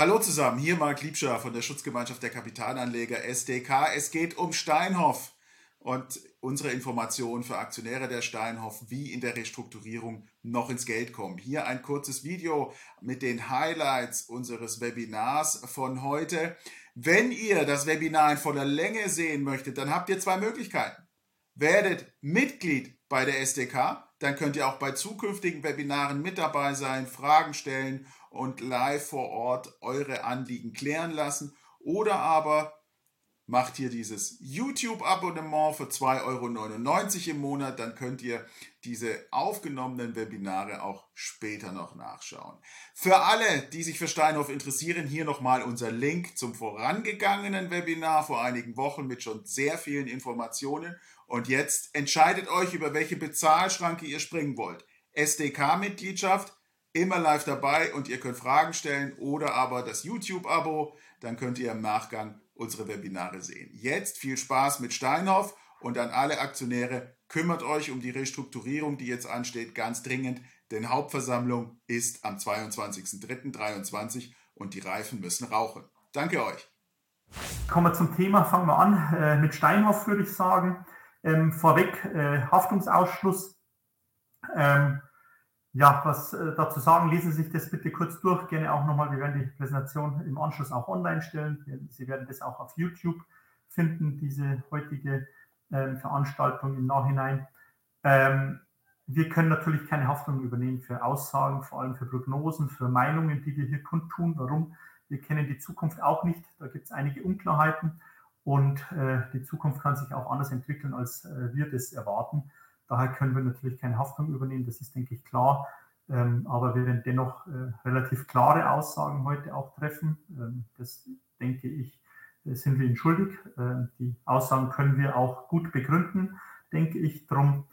Hallo zusammen, hier Marc Liebscher von der Schutzgemeinschaft der Kapitalanleger SDK. Es geht um Steinhoff und unsere Informationen für Aktionäre der Steinhoff, wie in der Restrukturierung noch ins Geld kommen. Hier ein kurzes Video mit den Highlights unseres Webinars von heute. Wenn ihr das Webinar in voller Länge sehen möchtet, dann habt ihr zwei Möglichkeiten. Werdet Mitglied bei der SDK, dann könnt ihr auch bei zukünftigen Webinaren mit dabei sein, Fragen stellen und live vor Ort eure Anliegen klären lassen. Oder aber macht hier dieses YouTube-Abonnement für 2,99 Euro im Monat. Dann könnt ihr diese aufgenommenen Webinare auch später noch nachschauen. Für alle, die sich für Steinhoff interessieren, hier nochmal unser Link zum vorangegangenen Webinar vor einigen Wochen mit schon sehr vielen Informationen. Und jetzt entscheidet euch, über welche Bezahlschranke ihr springen wollt. SDK-Mitgliedschaft, immer live dabei und ihr könnt Fragen stellen oder aber das YouTube-Abo, dann könnt ihr im Nachgang unsere Webinare sehen. Jetzt viel Spaß mit Steinhoff und an alle Aktionäre, kümmert euch um die Restrukturierung, die jetzt ansteht, ganz dringend, denn Hauptversammlung ist am 22.03.2023 und die Reifen müssen rauchen. Danke euch. Kommen wir zum Thema, fangen wir an äh, mit Steinhoff, würde ich sagen. Ähm, vorweg äh, Haftungsausschluss. Ähm, ja, was äh, dazu sagen, lesen Sie sich das bitte kurz durch. Gerne auch nochmal, wir werden die Präsentation im Anschluss auch online stellen. Sie werden das auch auf YouTube finden, diese heutige ähm, Veranstaltung im Nachhinein. Ähm, wir können natürlich keine Haftung übernehmen für Aussagen, vor allem für Prognosen, für Meinungen, die wir hier kundtun. Warum? Wir kennen die Zukunft auch nicht. Da gibt es einige Unklarheiten und äh, die Zukunft kann sich auch anders entwickeln, als äh, wir das erwarten. Daher können wir natürlich keine Haftung übernehmen, das ist, denke ich, klar. Ähm, aber wir werden dennoch äh, relativ klare Aussagen heute auch treffen. Ähm, das, denke ich, äh, sind wir Ihnen schuldig. Äh, die Aussagen können wir auch gut begründen, denke ich. Darum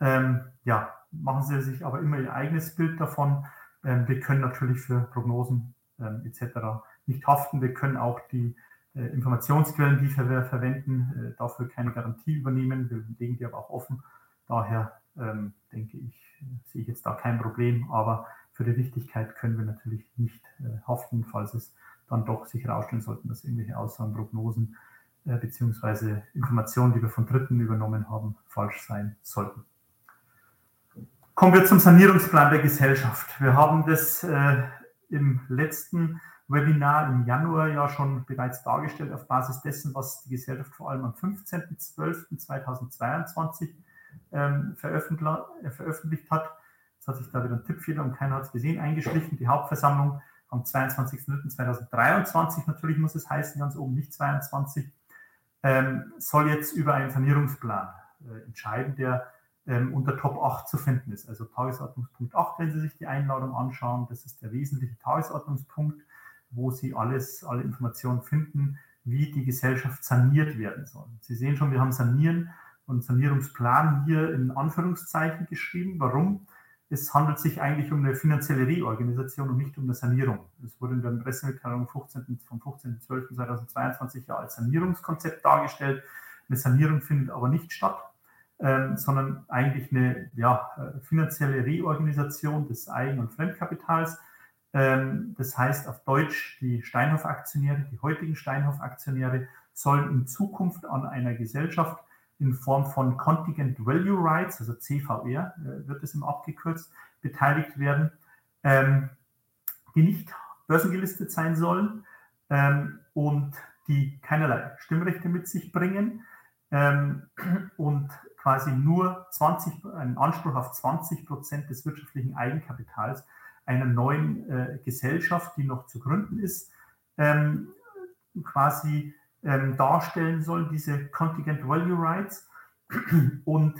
ähm, ja, machen Sie sich aber immer Ihr eigenes Bild davon. Ähm, wir können natürlich für Prognosen ähm, etc. nicht haften. Wir können auch die äh, Informationsquellen, die wir verwenden, äh, dafür keine Garantie übernehmen. Wir legen die aber auch offen Daher ähm, denke ich, sehe ich jetzt da kein Problem, aber für die Richtigkeit können wir natürlich nicht äh, haften, falls es dann doch sich herausstellen sollten, dass irgendwelche Aussagen, Prognosen äh, beziehungsweise Informationen, die wir von Dritten übernommen haben, falsch sein sollten. Kommen wir zum Sanierungsplan der Gesellschaft. Wir haben das äh, im letzten Webinar im Januar ja schon bereits dargestellt auf Basis dessen, was die Gesellschaft vor allem am 15.12.2022 ähm, veröffentlicht hat. Es hat sich da wieder ein Tippfehler und keiner hat es gesehen, eingeschlichen. Die Hauptversammlung am 22.03.2023, natürlich muss es heißen, ganz oben nicht 22, ähm, soll jetzt über einen Sanierungsplan äh, entscheiden, der ähm, unter Top 8 zu finden ist. Also Tagesordnungspunkt 8, wenn Sie sich die Einladung anschauen, das ist der wesentliche Tagesordnungspunkt, wo Sie alles, alle Informationen finden, wie die Gesellschaft saniert werden soll. Sie sehen schon, wir haben Sanieren und Sanierungsplan hier in Anführungszeichen geschrieben. Warum? Es handelt sich eigentlich um eine finanzielle Reorganisation und nicht um eine Sanierung. Es wurde in der Pressemitteilung 15, vom 15.12.2022 ja als Sanierungskonzept dargestellt. Eine Sanierung findet aber nicht statt, ähm, sondern eigentlich eine ja, finanzielle Reorganisation des Eigen- und Fremdkapitals. Ähm, das heißt auf Deutsch, die Steinhoff-Aktionäre, die heutigen Steinhoff-Aktionäre sollen in Zukunft an einer Gesellschaft in Form von Contingent Value Rights, also CVR äh, wird es im abgekürzt, beteiligt werden, ähm, die nicht börsengelistet sein sollen ähm, und die keinerlei Stimmrechte mit sich bringen ähm, und quasi nur 20, einen Anspruch auf 20 Prozent des wirtschaftlichen Eigenkapitals einer neuen äh, Gesellschaft, die noch zu gründen ist, ähm, quasi ähm, darstellen sollen, diese Contingent Value Rights, und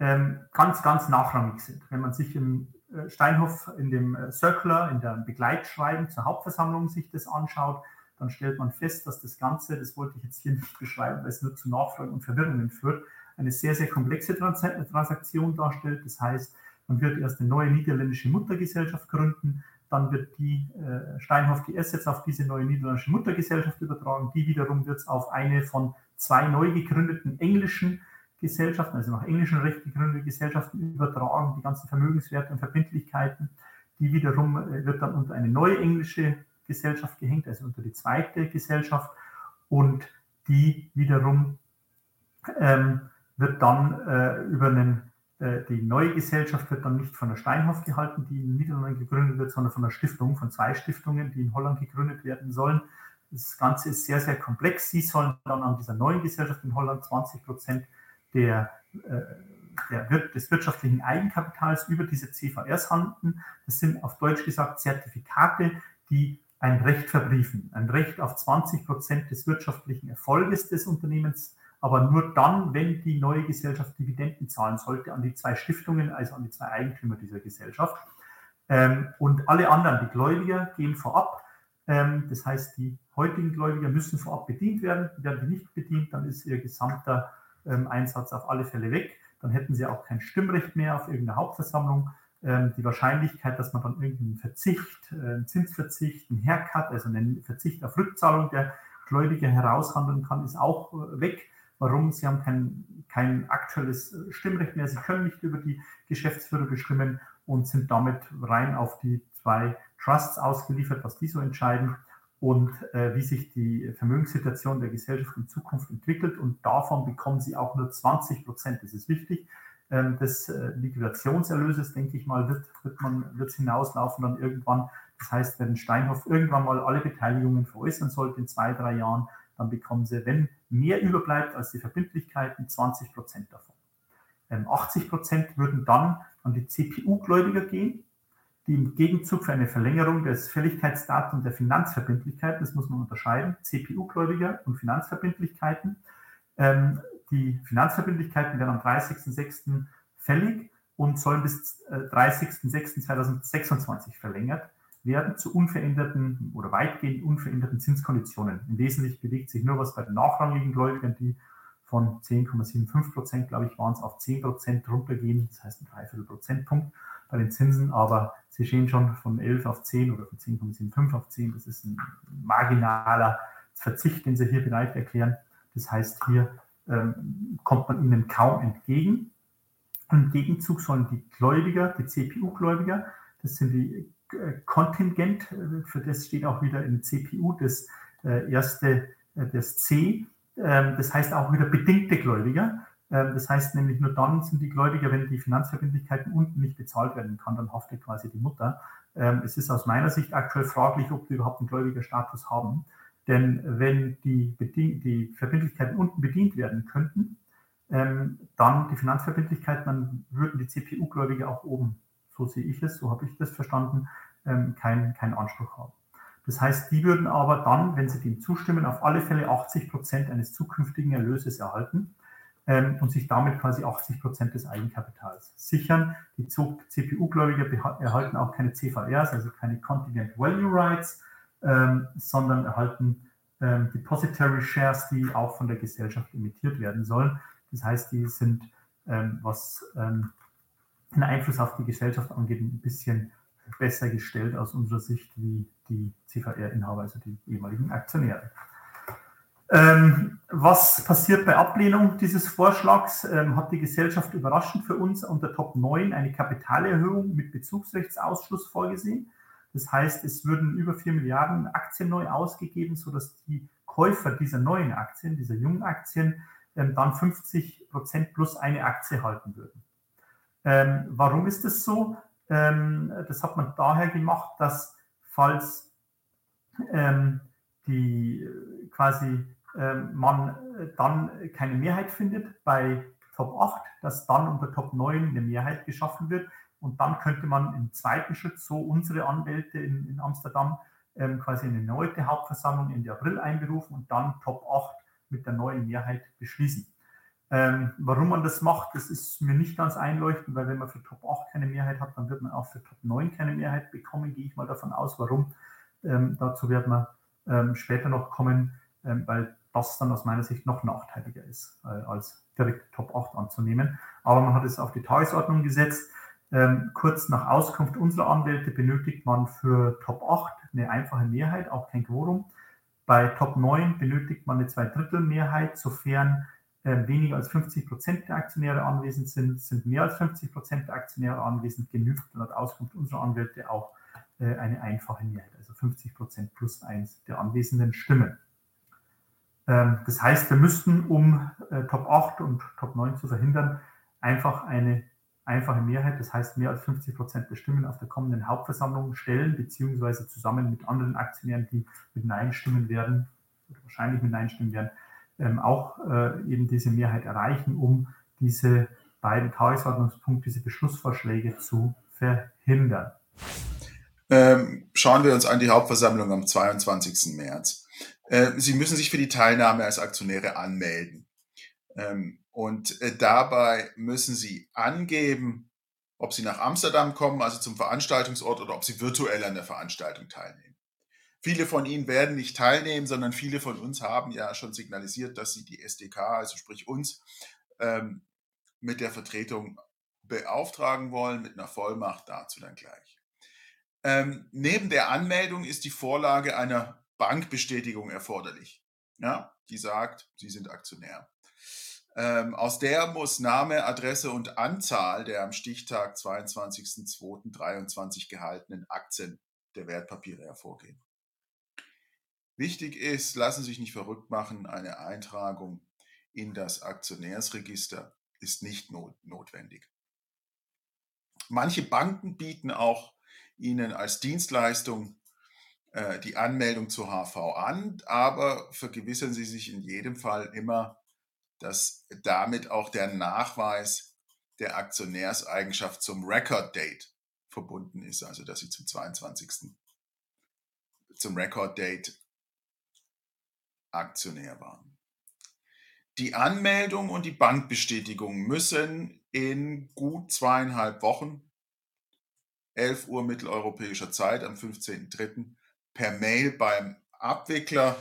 ähm, ganz, ganz nachrangig sind. Wenn man sich im äh, Steinhoff in dem äh, Circular, in der Begleitschreiben zur Hauptversammlung sich das anschaut, dann stellt man fest, dass das Ganze, das wollte ich jetzt hier nicht beschreiben, weil es nur zu Nachfragen und Verwirrungen führt, eine sehr, sehr komplexe Trans Transaktion darstellt. Das heißt, man wird erst eine neue niederländische Muttergesellschaft gründen, dann wird die äh, Steinhoff die Assets auf diese neue niederländische Muttergesellschaft übertragen. Die wiederum wird es auf eine von zwei neu gegründeten englischen Gesellschaften, also nach englischem Recht gegründete Gesellschaften übertragen, die ganzen Vermögenswerte und Verbindlichkeiten. Die wiederum äh, wird dann unter eine neue englische Gesellschaft gehängt, also unter die zweite Gesellschaft. Und die wiederum ähm, wird dann äh, über einen, die neue Gesellschaft wird dann nicht von der Steinhoff gehalten, die in Niederlanden gegründet wird, sondern von der Stiftung, von zwei Stiftungen, die in Holland gegründet werden sollen. Das Ganze ist sehr, sehr komplex. Sie sollen dann an dieser neuen Gesellschaft in Holland 20 Prozent der, äh, der, des wirtschaftlichen Eigenkapitals über diese CVRs handeln. Das sind auf Deutsch gesagt Zertifikate, die ein Recht verbriefen, ein Recht auf 20 Prozent des wirtschaftlichen Erfolges des Unternehmens, aber nur dann, wenn die neue Gesellschaft Dividenden zahlen sollte an die zwei Stiftungen, also an die zwei Eigentümer dieser Gesellschaft. Ähm, und alle anderen, die Gläubiger, gehen vorab. Ähm, das heißt, die heutigen Gläubiger müssen vorab bedient werden. Werden die nicht bedient, dann ist ihr gesamter ähm, Einsatz auf alle Fälle weg. Dann hätten sie auch kein Stimmrecht mehr auf irgendeiner Hauptversammlung. Ähm, die Wahrscheinlichkeit, dass man dann irgendeinen Verzicht, äh, einen Zinsverzicht, einen Haircut, also einen Verzicht auf Rückzahlung der Gläubiger heraushandeln kann, ist auch äh, weg. Warum? Sie haben kein, kein aktuelles äh, Stimmrecht mehr. Sie können nicht über die Geschäftsführer bestimmen und sind damit rein auf die zwei Trusts ausgeliefert, was die so entscheiden und äh, wie sich die Vermögenssituation der Gesellschaft in Zukunft entwickelt. Und davon bekommen sie auch nur 20 Prozent. Das ist wichtig. Ähm, des äh, Liquidationserlöses, denke ich mal, wird, wird man wird hinauslaufen dann irgendwann. Das heißt, wenn Steinhoff irgendwann mal alle Beteiligungen veräußern sollte in zwei, drei Jahren, dann bekommen sie, wenn mehr überbleibt als die Verbindlichkeiten, 20 Prozent davon. Ähm, 80 Prozent würden dann an die CPU-Gläubiger gehen die im Gegenzug für eine Verlängerung des Fälligkeitsdatums der Finanzverbindlichkeiten, das muss man unterscheiden, CPU-Gläubiger und Finanzverbindlichkeiten. Ähm, die Finanzverbindlichkeiten werden am 30.06. fällig und sollen bis äh, 30.06.2026 verlängert werden zu unveränderten oder weitgehend unveränderten Zinskonditionen. Im Wesentlichen bewegt sich nur was bei den nachrangigen Gläubigern, die von 10,75 Prozent, glaube ich, waren es auf 10 Prozent runtergehen, das heißt ein Dreiviertel Prozentpunkt bei den Zinsen, aber Sie stehen schon von 11 auf 10 oder von 10,75 auf 10. Das ist ein marginaler Verzicht, den Sie hier bereit erklären. Das heißt, hier ähm, kommt man ihnen kaum entgegen. Im Gegenzug sollen die Gläubiger, die CPU-Gläubiger, das sind die Kontingent, äh, für das steht auch wieder in CPU das äh, erste, äh, das C, ähm, das heißt auch wieder bedingte Gläubiger. Ähm, das heißt nämlich, nur dann sind die Gläubiger, wenn die Finanzverbindlichkeiten unten nicht bezahlt werden kann, dann haftet quasi die Mutter. Ähm, es ist aus meiner Sicht aktuell fraglich, ob wir überhaupt einen Gläubigerstatus haben. Denn wenn die, die Verbindlichkeiten unten bedient werden könnten, dann die Finanzverbindlichkeiten, dann würden die CPU-Gläubiger auch oben, so sehe ich es, so habe ich das verstanden, ähm, keinen kein Anspruch haben. Das heißt, die würden aber dann, wenn sie dem zustimmen, auf alle Fälle 80 Prozent eines zukünftigen Erlöses erhalten ähm, und sich damit quasi 80 Prozent des Eigenkapitals sichern. Die CPU-Gläubiger erhalten auch keine CVRs, also keine Contingent Value Rights, ähm, sondern erhalten ähm, Depository Shares, die auch von der Gesellschaft emittiert werden sollen. Das heißt, die sind, ähm, was ähm, den Einfluss auf die Gesellschaft angeht, ein bisschen besser gestellt aus unserer Sicht wie die CVR-Inhaber, also die ehemaligen Aktionäre. Ähm, was passiert bei Ablehnung dieses Vorschlags? Ähm, hat die Gesellschaft überraschend für uns unter Top 9 eine Kapitalerhöhung mit Bezugsrechtsausschluss vorgesehen. Das heißt, es würden über 4 Milliarden Aktien neu ausgegeben, sodass die Käufer dieser neuen Aktien, dieser jungen Aktien, ähm, dann 50 Prozent plus eine Aktie halten würden. Ähm, warum ist das so? Ähm, das hat man daher gemacht, dass falls ähm, die quasi ähm, man dann keine Mehrheit findet bei Top 8, dass dann unter Top 9 eine Mehrheit geschaffen wird und dann könnte man im zweiten Schritt so unsere Anwälte in, in Amsterdam ähm, quasi eine neue Hauptversammlung Ende April einberufen und dann Top 8 mit der neuen Mehrheit beschließen. Ähm, warum man das macht, das ist mir nicht ganz einleuchtend, weil wenn man für Top 8 keine Mehrheit hat, dann wird man auch für Top 9 keine Mehrheit bekommen, gehe ich mal davon aus. Warum? Ähm, dazu werden wir ähm, später noch kommen, ähm, weil das dann aus meiner Sicht noch nachteiliger ist, äh, als direkt Top 8 anzunehmen. Aber man hat es auf die Tagesordnung gesetzt. Ähm, kurz nach Auskunft unserer Anwälte benötigt man für Top 8 eine einfache Mehrheit, auch kein Quorum. Bei Top 9 benötigt man eine Zweidrittelmehrheit, sofern äh, weniger als 50 Prozent der Aktionäre anwesend sind, sind mehr als 50 Prozent der Aktionäre anwesend, genügt laut Auskunft unserer Anwälte auch äh, eine einfache Mehrheit, also 50 Prozent plus eins der anwesenden Stimmen. Ähm, das heißt, wir müssten, um äh, Top 8 und Top 9 zu verhindern, einfach eine einfache Mehrheit, das heißt mehr als 50 Prozent der Stimmen auf der kommenden Hauptversammlung stellen, beziehungsweise zusammen mit anderen Aktionären, die mit Nein stimmen werden, oder wahrscheinlich mit Nein stimmen werden, ähm, auch äh, eben diese Mehrheit erreichen, um diese beiden Tagesordnungspunkte, diese Beschlussvorschläge zu verhindern. Ähm, schauen wir uns an die Hauptversammlung am 22. März. Äh, Sie müssen sich für die Teilnahme als Aktionäre anmelden. Ähm, und äh, dabei müssen Sie angeben, ob Sie nach Amsterdam kommen, also zum Veranstaltungsort, oder ob Sie virtuell an der Veranstaltung teilnehmen. Viele von Ihnen werden nicht teilnehmen, sondern viele von uns haben ja schon signalisiert, dass sie die SDK, also sprich uns, ähm, mit der Vertretung beauftragen wollen, mit einer Vollmacht dazu dann gleich. Ähm, neben der Anmeldung ist die Vorlage einer Bankbestätigung erforderlich, ja, die sagt, Sie sind Aktionär. Ähm, aus der muss Name, Adresse und Anzahl der am Stichtag 22.02.23 gehaltenen Aktien der Wertpapiere hervorgehen. Wichtig ist, lassen Sie sich nicht verrückt machen, eine Eintragung in das Aktionärsregister ist nicht not notwendig. Manche Banken bieten auch Ihnen als Dienstleistung äh, die Anmeldung zur HV an, aber vergewissern Sie sich in jedem Fall immer, dass damit auch der Nachweis der Aktionärseigenschaft zum Record Date verbunden ist, also dass Sie zum 22. zum Record Date Aktionär waren. Die Anmeldung und die Bankbestätigung müssen in gut zweieinhalb Wochen, 11 Uhr mitteleuropäischer Zeit am 15.03. per Mail beim Abwickler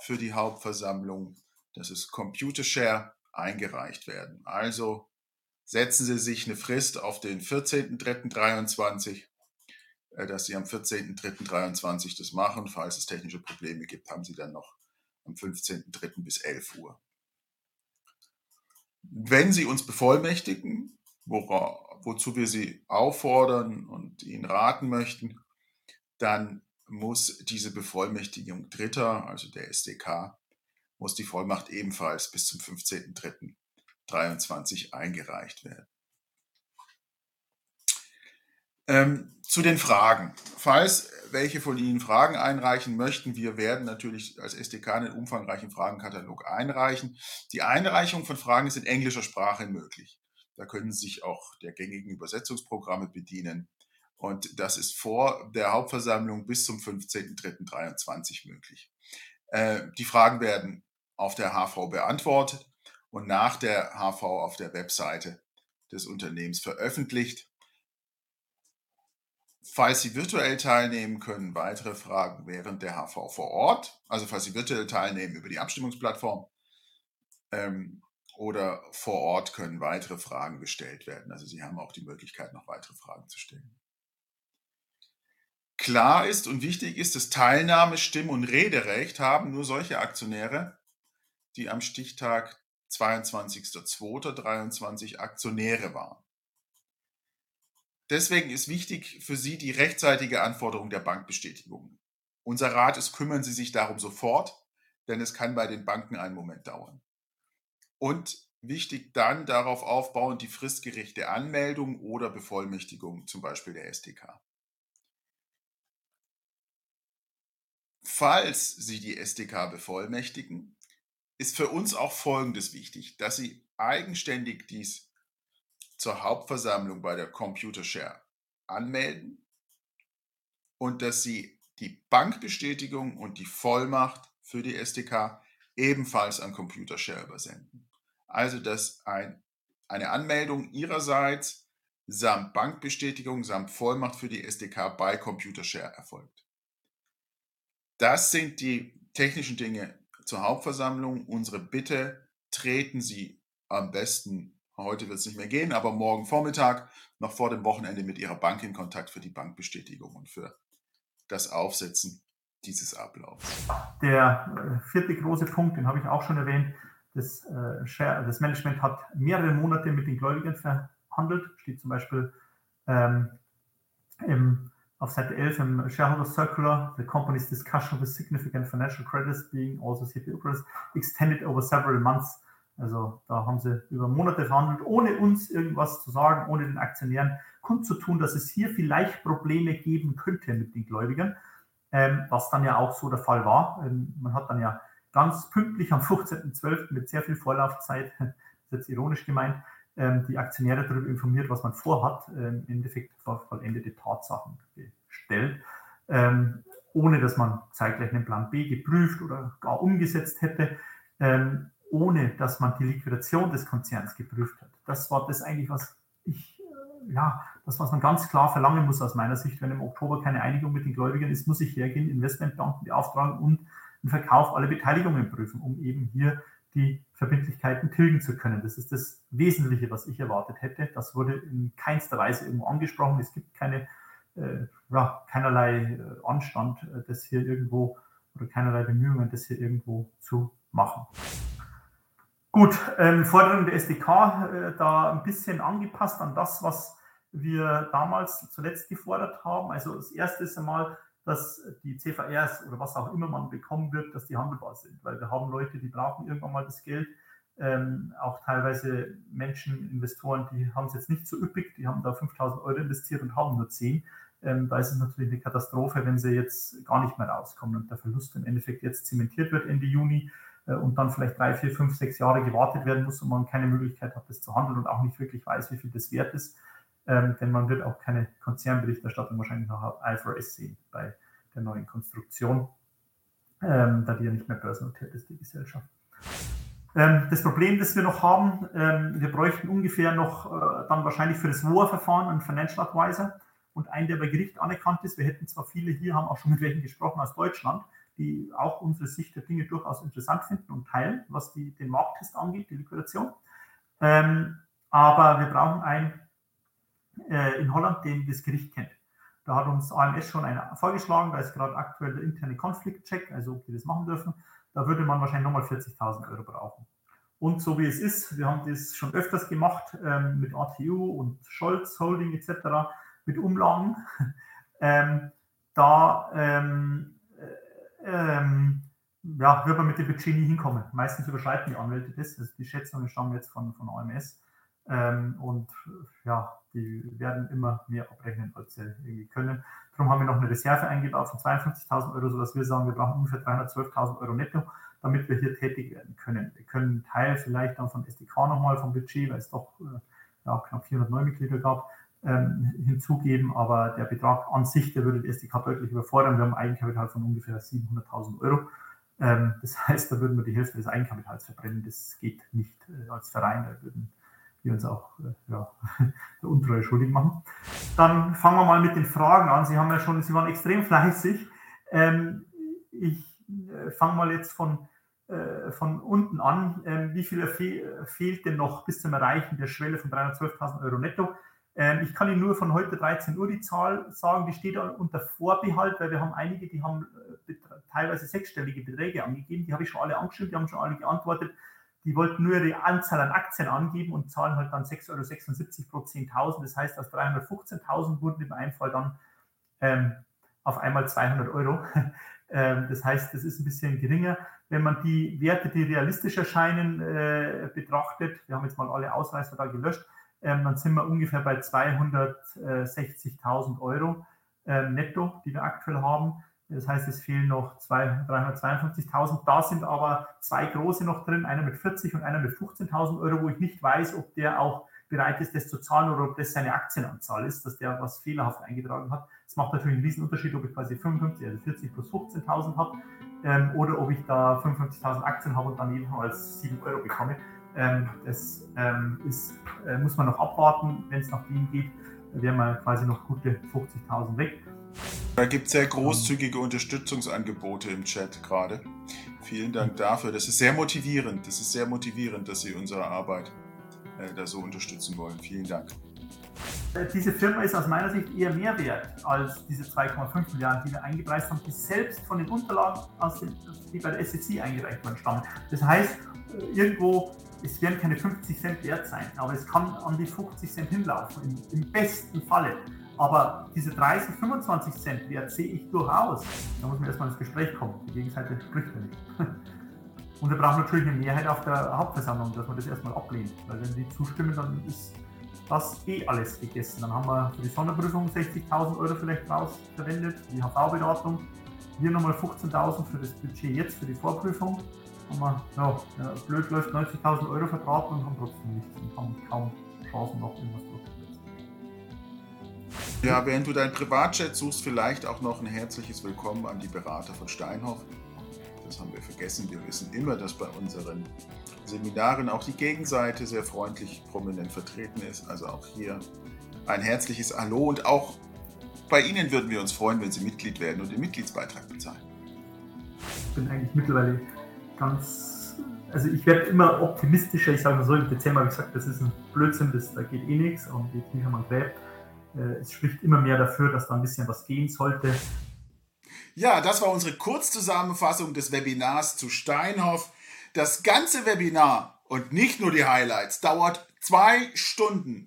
für die Hauptversammlung, das ist Computershare, eingereicht werden. Also setzen Sie sich eine Frist auf den 14.03.23, äh, dass Sie am 14.03.23 das machen. Falls es technische Probleme gibt, haben Sie dann noch am 15.03. bis 11 Uhr. Wenn Sie uns bevollmächtigen, wora, wozu wir Sie auffordern und Ihnen raten möchten, dann muss diese Bevollmächtigung Dritter, also der SDK, muss die Vollmacht ebenfalls bis zum 15.03.23 eingereicht werden. Ähm, zu den Fragen. Falls welche von Ihnen Fragen einreichen möchten, wir werden natürlich als SDK einen umfangreichen Fragenkatalog einreichen. Die Einreichung von Fragen ist in englischer Sprache möglich. Da können Sie sich auch der gängigen Übersetzungsprogramme bedienen. Und das ist vor der Hauptversammlung bis zum 15.03.23 möglich. Äh, die Fragen werden auf der HV beantwortet und nach der HV auf der Webseite des Unternehmens veröffentlicht. Falls Sie virtuell teilnehmen, können weitere Fragen während der HV vor Ort, also falls Sie virtuell teilnehmen über die Abstimmungsplattform ähm, oder vor Ort können weitere Fragen gestellt werden. Also Sie haben auch die Möglichkeit, noch weitere Fragen zu stellen. Klar ist und wichtig ist, dass Teilnahme, Stimm- und Rederecht haben nur solche Aktionäre, die am Stichtag 22.02.23 Aktionäre waren. Deswegen ist wichtig für Sie die rechtzeitige Anforderung der Bankbestätigung. Unser Rat ist, kümmern Sie sich darum sofort, denn es kann bei den Banken einen Moment dauern. Und wichtig dann darauf aufbauen die fristgerechte Anmeldung oder Bevollmächtigung, zum Beispiel der SDK. Falls Sie die SDK bevollmächtigen, ist für uns auch Folgendes wichtig, dass Sie eigenständig dies zur Hauptversammlung bei der Computershare anmelden und dass Sie die Bankbestätigung und die Vollmacht für die SDK ebenfalls an Computershare übersenden. Also dass ein, eine Anmeldung Ihrerseits samt Bankbestätigung samt Vollmacht für die SDK bei Computershare erfolgt. Das sind die technischen Dinge zur Hauptversammlung. Unsere Bitte, treten Sie am besten Heute wird es nicht mehr gehen, aber morgen Vormittag, noch vor dem Wochenende mit Ihrer Bank in Kontakt für die Bankbestätigung und für das Aufsetzen dieses Ablaufs. Der äh, vierte große Punkt, den habe ich auch schon erwähnt, das, äh, das Management hat mehrere Monate mit den Gläubigern verhandelt, steht zum Beispiel ähm, im auf Seite 11 im Shareholder Circular, the company's discussion with significant financial credits being also CPO credits extended over several months. Also da haben sie über Monate verhandelt, ohne uns irgendwas zu sagen, ohne den Aktionären kundzutun, dass es hier vielleicht Probleme geben könnte mit den Gläubigern, ähm, was dann ja auch so der Fall war. Ähm, man hat dann ja ganz pünktlich am 15.12. mit sehr viel Vorlaufzeit, das ist jetzt ironisch gemeint, ähm, die Aktionäre darüber informiert, was man vorhat, ähm, im Endeffekt vollendete Tatsachen gestellt, ähm, ohne dass man zeitgleich einen Plan B geprüft oder gar umgesetzt hätte. Ähm, ohne dass man die Liquidation des Konzerns geprüft hat. Das war das eigentlich, was ich, äh, ja, das, was man ganz klar verlangen muss aus meiner Sicht. Wenn im Oktober keine Einigung mit den Gläubigern ist, muss ich hergehen, Investmentbanken beauftragen und den Verkauf aller Beteiligungen prüfen, um eben hier die Verbindlichkeiten tilgen zu können. Das ist das Wesentliche, was ich erwartet hätte. Das wurde in keinster Weise irgendwo angesprochen. Es gibt keine, äh, ja, keinerlei äh, Anstand, äh, das hier irgendwo oder keinerlei Bemühungen, das hier irgendwo zu machen. Gut, ähm, Forderung der SDK äh, da ein bisschen angepasst an das, was wir damals zuletzt gefordert haben. Also das erste ist einmal, dass die CVRs oder was auch immer man bekommen wird, dass die handelbar sind, weil wir haben Leute, die brauchen irgendwann mal das Geld. Ähm, auch teilweise Menschen, Investoren, die haben es jetzt nicht so üppig, die haben da 5000 Euro investiert und haben nur 10. Ähm, da ist es natürlich eine Katastrophe, wenn sie jetzt gar nicht mehr rauskommen und der Verlust im Endeffekt jetzt zementiert wird Ende Juni und dann vielleicht drei, vier, fünf, sechs Jahre gewartet werden muss und man keine Möglichkeit hat, das zu handeln und auch nicht wirklich weiß, wie viel das wert ist. Ähm, denn man wird auch keine Konzernberichterstattung wahrscheinlich nach IFRS sehen bei der neuen Konstruktion, ähm, da die ja nicht mehr börsennotiert ist, die Gesellschaft. Ähm, das Problem, das wir noch haben, ähm, wir bräuchten ungefähr noch äh, dann wahrscheinlich für das WOA-Verfahren einen Financial Advisor und einen, der bei Gericht anerkannt ist. Wir hätten zwar viele hier, haben auch schon mit welchen gesprochen aus Deutschland, die auch unsere Sicht der Dinge durchaus interessant finden und teilen, was die, den Markttest angeht, die Liquidation. Ähm, aber wir brauchen einen äh, in Holland, den das Gericht kennt. Da hat uns AMS schon einer vorgeschlagen, da ist gerade aktuell der interne Konfliktcheck, also ob die das machen dürfen. Da würde man wahrscheinlich nochmal 40.000 Euro brauchen. Und so wie es ist, wir haben das schon öfters gemacht ähm, mit ATU und Scholz Holding etc., mit Umlagen. ähm, da ähm, ähm, ja, wird man mit dem Budget nie hinkommen. Meistens überschreiten die Anwälte das. Also die Schätzungen stammen jetzt von, von AMS. Ähm, und ja, die werden immer mehr abrechnen, als sie irgendwie können. Darum haben wir noch eine Reserve eingebaut von 52.000 Euro, sodass wir sagen, wir brauchen ungefähr 312.000 Euro netto, damit wir hier tätig werden können. Wir können einen Teil vielleicht dann von SDK nochmal vom Budget, weil es doch äh, ja, knapp 400 Neumitglieder gab, ähm, hinzugeben, aber der Betrag an sich, der würde die SDK deutlich überfordern. Wir haben Eigenkapital von ungefähr 700.000 Euro. Ähm, das heißt, da würden wir die Hälfte des Eigenkapitals verbrennen. Das geht nicht äh, als Verein, da würden wir uns auch äh, ja, der Untreue schuldig machen. Dann fangen wir mal mit den Fragen an. Sie haben ja schon, Sie waren extrem fleißig. Ähm, ich äh, fange mal jetzt von, äh, von unten an. Ähm, wie viel fe fehlt denn noch bis zum Erreichen der Schwelle von 312.000 Euro netto? Ähm, ich kann Ihnen nur von heute 13 Uhr die Zahl sagen, die steht unter Vorbehalt, weil wir haben einige, die haben äh, teilweise sechsstellige Beträge angegeben, die habe ich schon alle angeschrieben, die haben schon alle geantwortet. Die wollten nur ihre Anzahl an Aktien angeben und zahlen halt dann 6,76 Euro pro 10.000. Das heißt, aus 315.000 wurden im Einfall dann ähm, auf einmal 200 Euro. ähm, das heißt, das ist ein bisschen geringer. Wenn man die Werte, die realistisch erscheinen, äh, betrachtet, wir haben jetzt mal alle Ausreißer da gelöscht, ähm, dann sind wir ungefähr bei 260.000 Euro ähm, netto, die wir aktuell haben. Das heißt, es fehlen noch 352.000. Da sind aber zwei große noch drin, einer mit 40 und einer mit 15.000 Euro, wo ich nicht weiß, ob der auch bereit ist, das zu zahlen oder ob das seine Aktienanzahl ist, dass der was fehlerhaft eingetragen hat. Es macht natürlich einen riesen Unterschied, ob ich quasi 55, also 40 plus 15.000 habe ähm, oder ob ich da 55.000 Aktien habe und dann jedenfalls 7 Euro bekomme. Ähm, das ähm, ist, äh, muss man noch abwarten. Wenn es nach dem geht, wären wir quasi noch gute 50.000 weg. Da gibt es sehr großzügige Unterstützungsangebote im Chat gerade. Vielen Dank dafür. Das ist sehr motivierend. Das ist sehr motivierend, dass Sie unsere Arbeit äh, da so unterstützen wollen. Vielen Dank. Äh, diese Firma ist aus meiner Sicht eher mehr wert als diese 2,5 Milliarden, die wir eingepreist haben, die selbst von den Unterlagen, den, die bei der SEC eingereicht wurden, stammen. Das heißt, äh, irgendwo es werden keine 50 Cent wert sein, aber es kann an die 50 Cent hinlaufen, im, im besten Falle. Aber diese 30, 25 Cent Wert sehe ich durchaus. Da muss man erstmal ins Gespräch kommen. Die Gegenseite spricht ja nicht. Und wir brauchen natürlich eine Mehrheit auf der Hauptversammlung, dass man das erstmal ablehnt. Weil wenn die zustimmen, dann ist das eh alles gegessen. Dann haben wir für die Sonderprüfung 60.000 Euro vielleicht raus verwendet, die HV-Beratung. Hier nochmal 15.000 für das Budget jetzt, für die Vorprüfung. Haben wir, ja, blöd läuft 90.000 Euro verbraten und haben trotzdem nichts und haben kaum Chancen noch irgendwas ja, während du dein Privatchat suchst, vielleicht auch noch ein herzliches Willkommen an die Berater von Steinhoff. Das haben wir vergessen. Wir wissen immer, dass bei unseren Seminaren auch die Gegenseite sehr freundlich, prominent vertreten ist. Also auch hier ein herzliches Hallo und auch bei Ihnen würden wir uns freuen, wenn Sie Mitglied werden und den Mitgliedsbeitrag bezahlen. Ich bin eigentlich mittlerweile ganz, also ich werde immer optimistischer. Ich sage mal so, im Dezember habe ich gesagt, das ist ein Blödsinn, das, da geht eh nichts und geht nicht, man gräbt. Es spricht immer mehr dafür, dass da ein bisschen was gehen sollte. Ja, das war unsere Kurzzusammenfassung des Webinars zu Steinhoff. Das ganze Webinar und nicht nur die Highlights dauert zwei Stunden.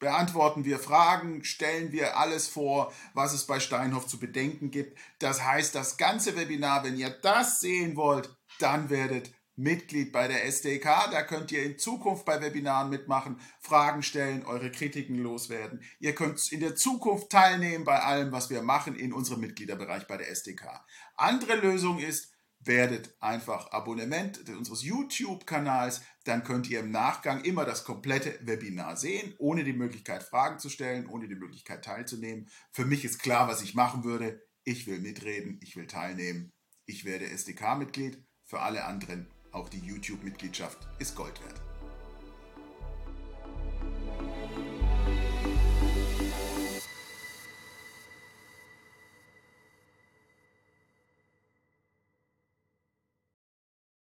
Beantworten wir Fragen, stellen wir alles vor, was es bei Steinhoff zu bedenken gibt. Das heißt, das ganze Webinar, wenn ihr das sehen wollt, dann werdet Mitglied bei der SDK. Da könnt ihr in Zukunft bei Webinaren mitmachen, Fragen stellen, eure Kritiken loswerden. Ihr könnt in der Zukunft teilnehmen bei allem, was wir machen in unserem Mitgliederbereich bei der SDK. Andere Lösung ist, werdet einfach Abonnement unseres YouTube-Kanals. Dann könnt ihr im Nachgang immer das komplette Webinar sehen, ohne die Möglichkeit Fragen zu stellen, ohne die Möglichkeit teilzunehmen. Für mich ist klar, was ich machen würde. Ich will mitreden, ich will teilnehmen. Ich werde SDK-Mitglied. Für alle anderen auch die YouTube-Mitgliedschaft ist Gold wert.